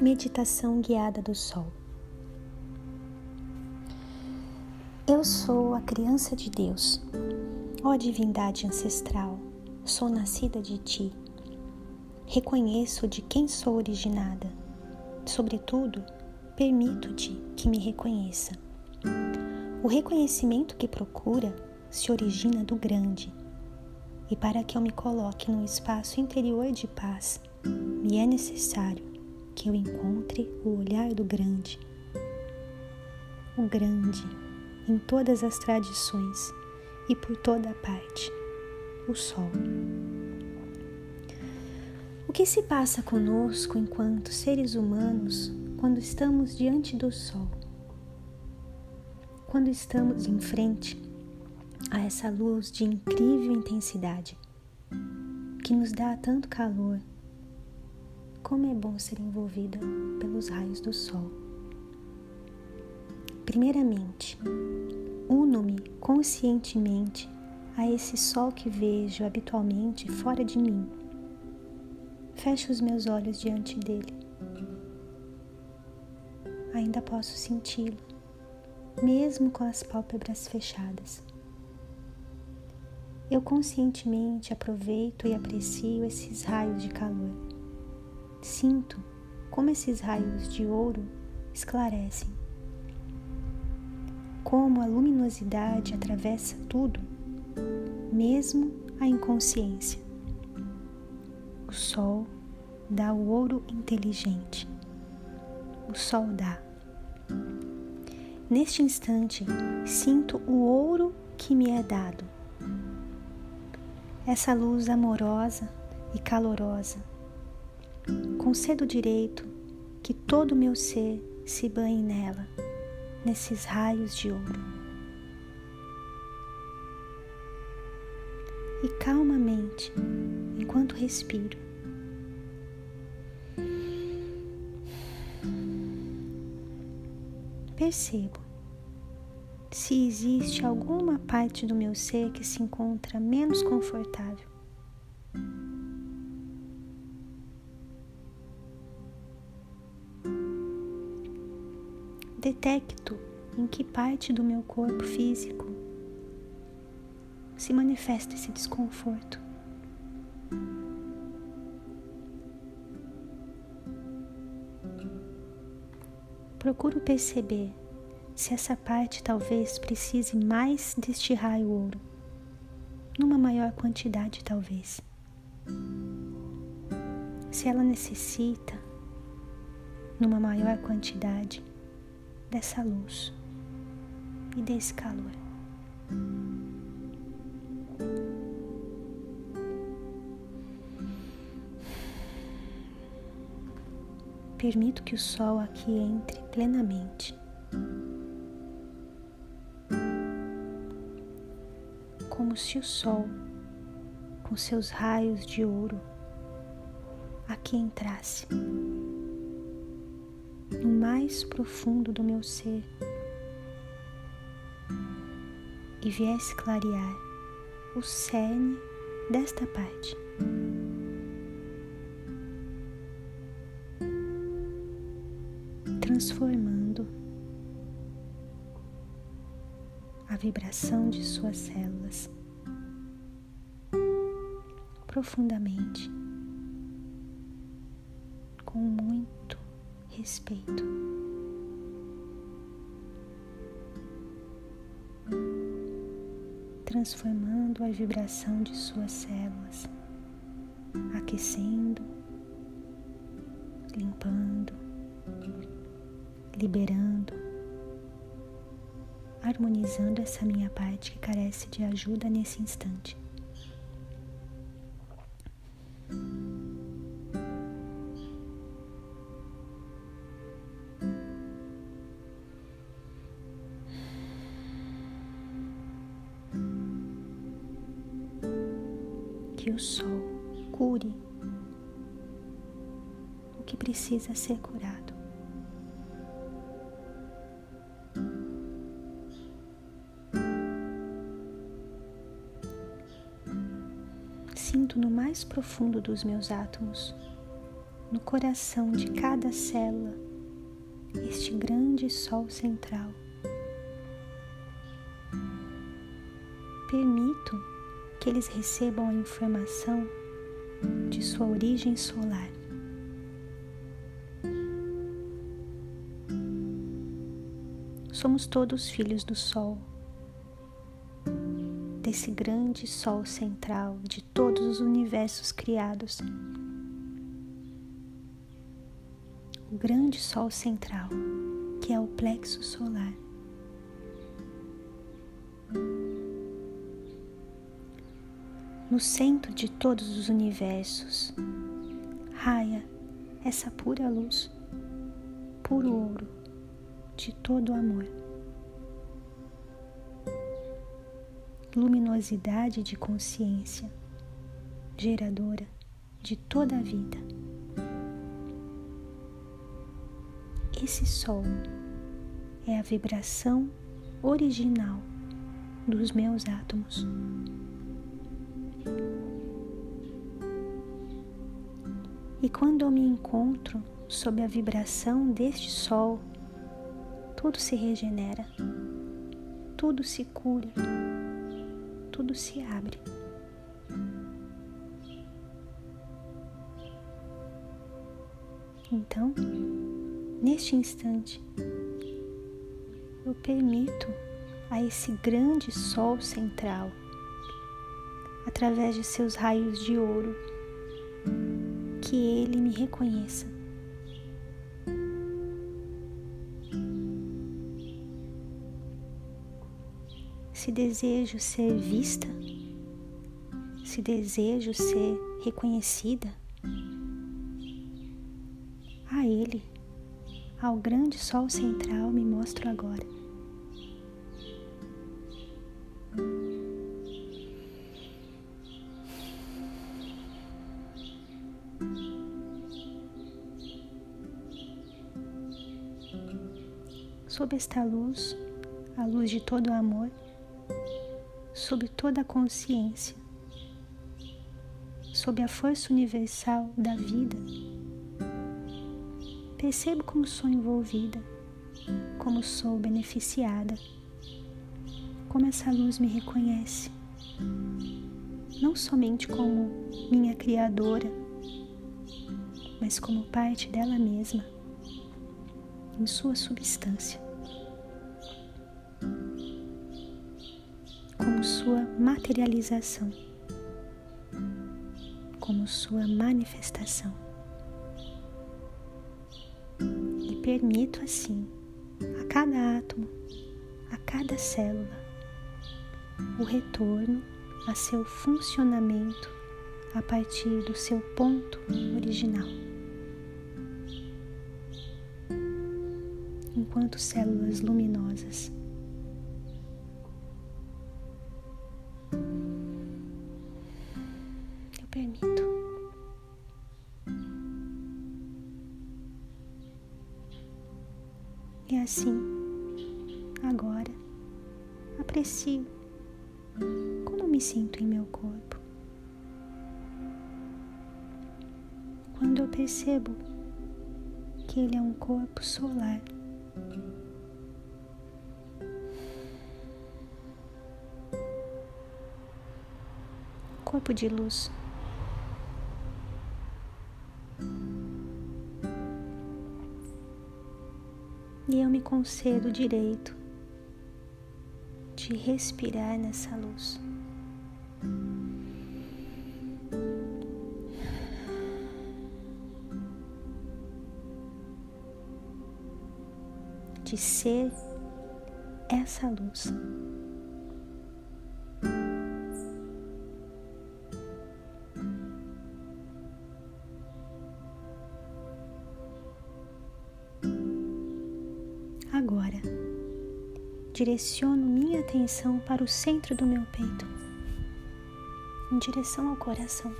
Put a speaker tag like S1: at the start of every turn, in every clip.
S1: Meditação guiada do Sol. Eu sou a criança de Deus, ó divindade ancestral, sou nascida de ti. Reconheço de quem sou originada. Sobretudo, permito-te que me reconheça. O reconhecimento que procura se origina do grande. E para que eu me coloque num espaço interior de paz, me é necessário que eu encontre o olhar do grande. O grande, em todas as tradições e por toda parte, o Sol. O que se passa conosco enquanto seres humanos quando estamos diante do Sol? Quando estamos em frente a essa luz de incrível intensidade que nos dá tanto calor como é bom ser envolvida pelos raios do sol. Primeiramente, uno-me conscientemente a esse sol que vejo habitualmente fora de mim. Fecho os meus olhos diante dele. Ainda posso senti-lo, mesmo com as pálpebras fechadas. Eu conscientemente aproveito e aprecio esses raios de calor Sinto como esses raios de ouro esclarecem. Como a luminosidade atravessa tudo, mesmo a inconsciência. O sol dá o ouro inteligente. O sol dá. Neste instante, sinto o ouro que me é dado. Essa luz amorosa e calorosa Concedo o direito que todo o meu ser se banhe nela, nesses raios de ouro. E calmamente, enquanto respiro, percebo se existe alguma parte do meu ser que se encontra menos confortável. Detecto em que parte do meu corpo físico se manifesta esse desconforto. Procuro perceber se essa parte talvez precise mais deste raio ouro, numa maior quantidade talvez. Se ela necessita, numa maior quantidade, dessa luz e desse calor. Permito que o sol aqui entre plenamente. Como se o sol, com seus raios de ouro, aqui entrasse mais profundo do meu ser e viesse clarear o cerne desta parte. Transformando a vibração de suas células profundamente, com muito respeito. Transformando a vibração de suas células, aquecendo, limpando, liberando, harmonizando essa minha parte que carece de ajuda nesse instante. O sol cure o que precisa ser curado. Sinto no mais profundo dos meus átomos no coração de cada célula este grande sol central. Permito que eles recebam a informação de sua origem solar. Somos todos filhos do Sol, desse grande Sol central de todos os universos criados. O grande Sol central, que é o plexo solar. No centro de todos os universos, raia essa pura luz, puro ouro de todo amor. Luminosidade de consciência, geradora de toda a vida. Esse sol é a vibração original dos meus átomos. E quando eu me encontro sob a vibração deste sol, tudo se regenera, tudo se cura, tudo se abre. Então, neste instante, eu permito a esse grande sol central, através de seus raios de ouro, que ele me reconheça se desejo ser vista, se desejo ser reconhecida, a Ele, ao grande Sol central, me mostro agora. Sob esta luz, a luz de todo o amor, sob toda a consciência, sob a força universal da vida. Percebo como sou envolvida, como sou beneficiada, como essa luz me reconhece, não somente como minha Criadora, mas como parte dela mesma, em sua substância. Sua materialização, como sua manifestação. E permito assim a cada átomo, a cada célula, o retorno a seu funcionamento a partir do seu ponto original. Enquanto células luminosas assim, agora, aprecio como me sinto em meu corpo. Quando eu percebo que ele é um corpo solar. Corpo de luz. E eu me concedo o direito de respirar nessa luz. De ser essa luz. Direciono minha atenção para o centro do meu peito, em direção ao coração.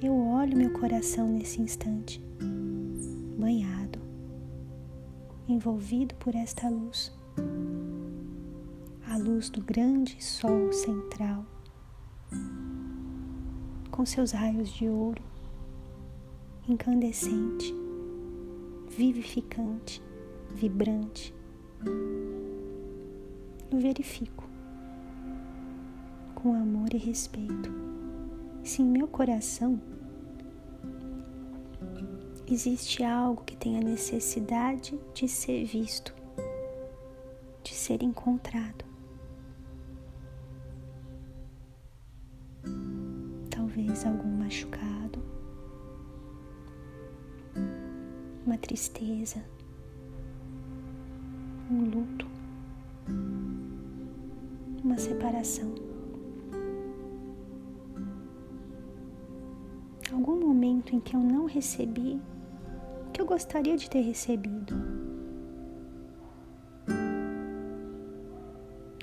S1: Eu olho meu coração nesse instante, banhado, envolvido por esta luz, a luz do grande sol central, com seus raios de ouro, incandescente, vivificante, vibrante. Eu verifico com amor e respeito se em meu coração existe algo que tenha necessidade de ser visto, de ser encontrado. Talvez algum machucado, tristeza, um luto, uma separação. Algum momento em que eu não recebi que eu gostaria de ter recebido.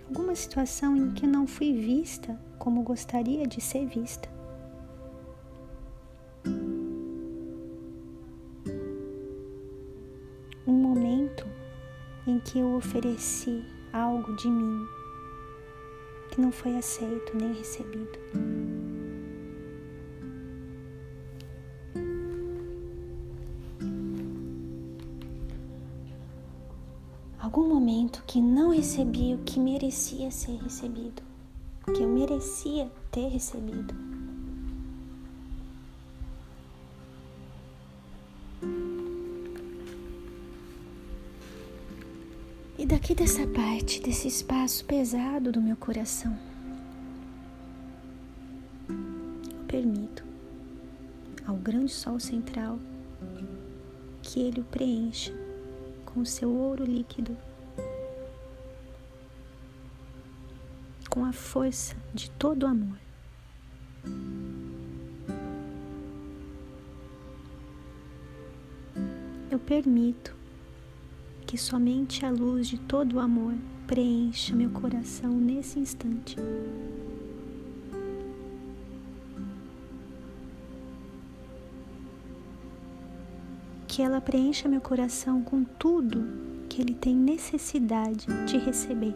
S1: Alguma situação em que não fui vista como gostaria de ser vista. Que eu ofereci algo de mim que não foi aceito nem recebido. algum momento que não recebi o que merecia ser recebido, que eu merecia ter recebido. Daqui dessa parte, desse espaço pesado do meu coração, eu permito ao grande sol central que ele o preencha com o seu ouro líquido, com a força de todo o amor. Eu permito que somente a luz de todo o amor preencha meu coração nesse instante. que ela preencha meu coração com tudo que ele tem necessidade de receber.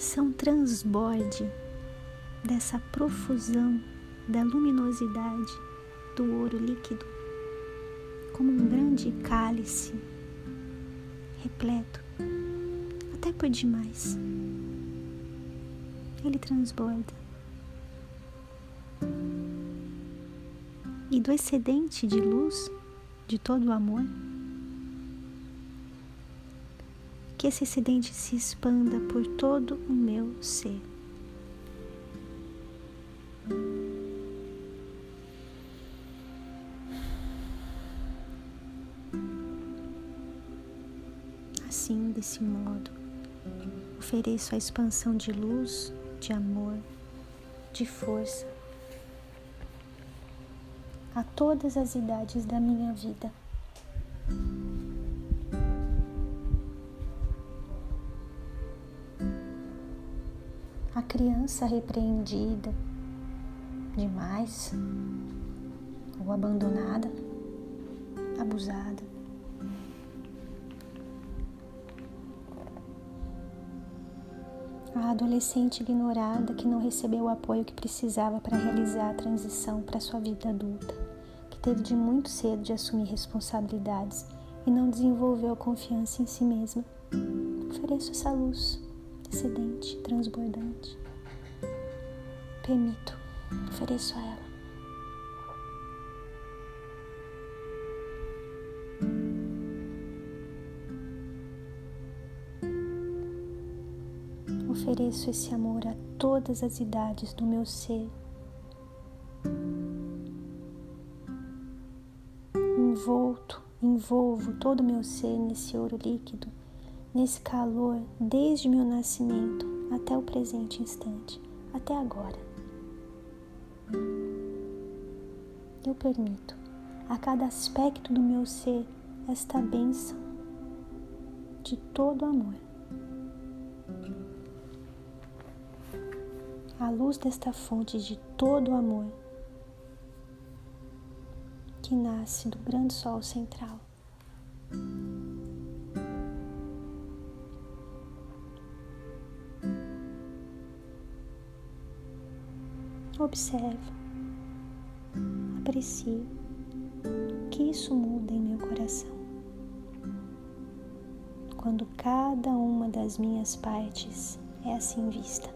S1: Coração transborde dessa profusão da luminosidade do ouro líquido, como um grande cálice repleto até por demais. Ele transborda. E do excedente de luz, de todo o amor, que esse excedente se expanda por todo o meu ser. Assim, desse modo, Ofereço a expansão de luz, de amor, de força a todas as idades da minha vida. Criança repreendida demais ou abandonada, abusada a adolescente ignorada que não recebeu o apoio que precisava para realizar a transição para sua vida adulta, que teve de muito cedo de assumir responsabilidades e não desenvolveu confiança em si mesma. Ofereço essa luz excedente, transbordante. Permito, ofereço a ela. ofereço esse amor a todas as idades do meu ser. Envolto, envolvo todo o meu ser nesse ouro líquido, nesse calor desde meu nascimento até o presente instante, até agora. Eu permito a cada aspecto do meu ser esta bênção de todo amor. à luz desta fonte de todo amor que nasce do grande sol central. Observe, aprecie que isso muda em meu coração. Quando cada uma das minhas partes é assim vista,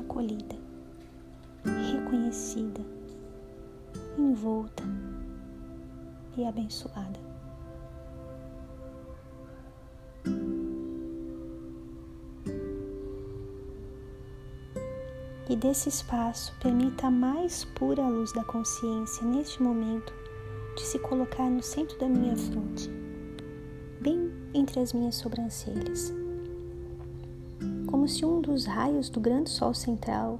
S1: acolhida, reconhecida, envolta e abençoada. E desse espaço permita a mais pura luz da consciência neste momento de se colocar no centro da minha fronte, bem entre as minhas sobrancelhas. Como se um dos raios do grande sol central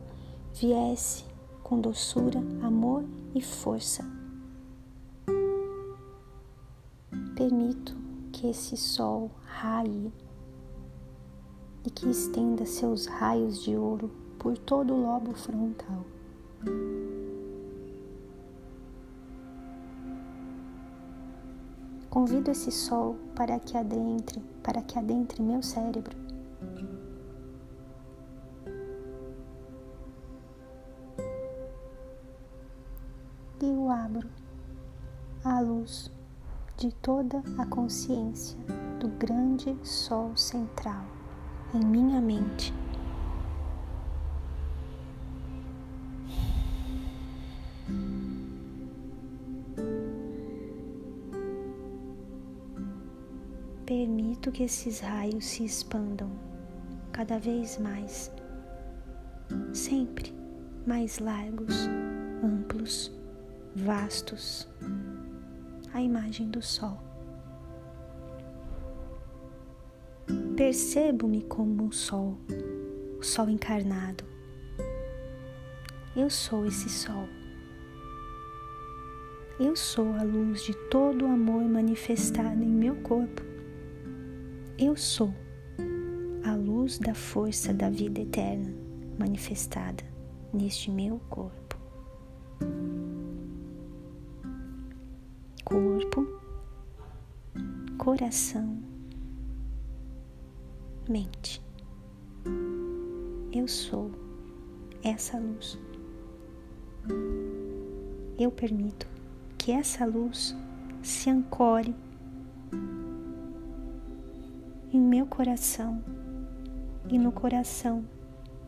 S1: viesse com doçura, amor e força. Permito que esse sol raie e que estenda seus raios de ouro por todo o lobo frontal. Convido esse sol para que adentre, para que adentre meu cérebro. E o abro à luz de toda a consciência do grande sol central em minha mente. Permito que esses raios se expandam cada vez mais, sempre mais largos, amplos, vastos a imagem do sol. Percebo-me como um sol, o sol encarnado. Eu sou esse sol. Eu sou a luz de todo o amor manifestado em meu corpo. Eu sou a luz da força da vida eterna manifestada neste meu corpo. Corpo, coração, mente. Eu sou essa luz. Eu permito que essa luz se ancore em meu coração e no coração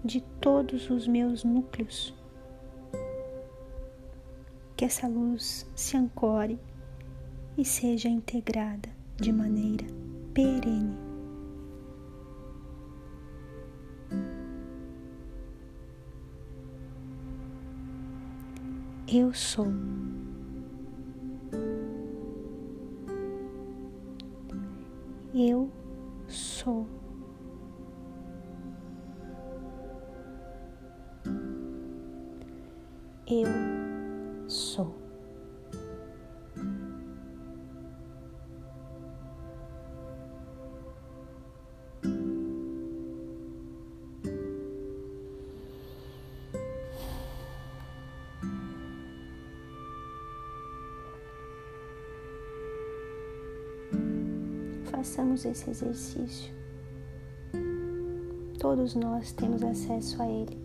S1: de todos os meus núcleos. Que essa luz se ancore e seja integrada de maneira perene. Eu sou. Eu sou. Eu façamos esse exercício. Todos nós temos acesso a ele.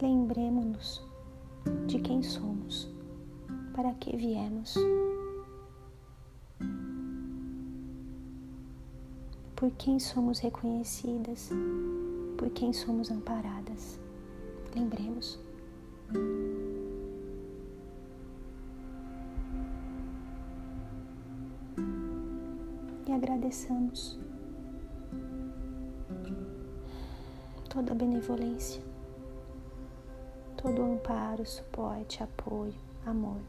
S1: Lembremos-nos de quem somos, para que viemos. Por quem somos reconhecidas, por quem somos amparadas. Lembremos. Agradeçamos toda a benevolência, todo o amparo, suporte, apoio, amor.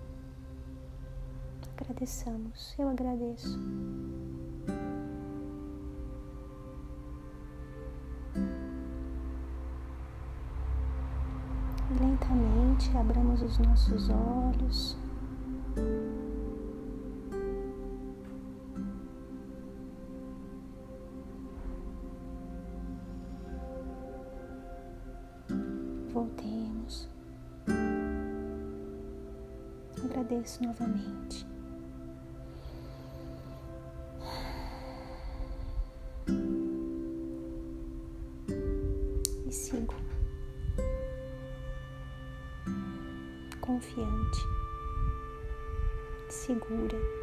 S1: Agradeçamos, eu agradeço. lentamente abramos os nossos olhos. voltemos. Agradeço novamente. E sigo confiante, segura.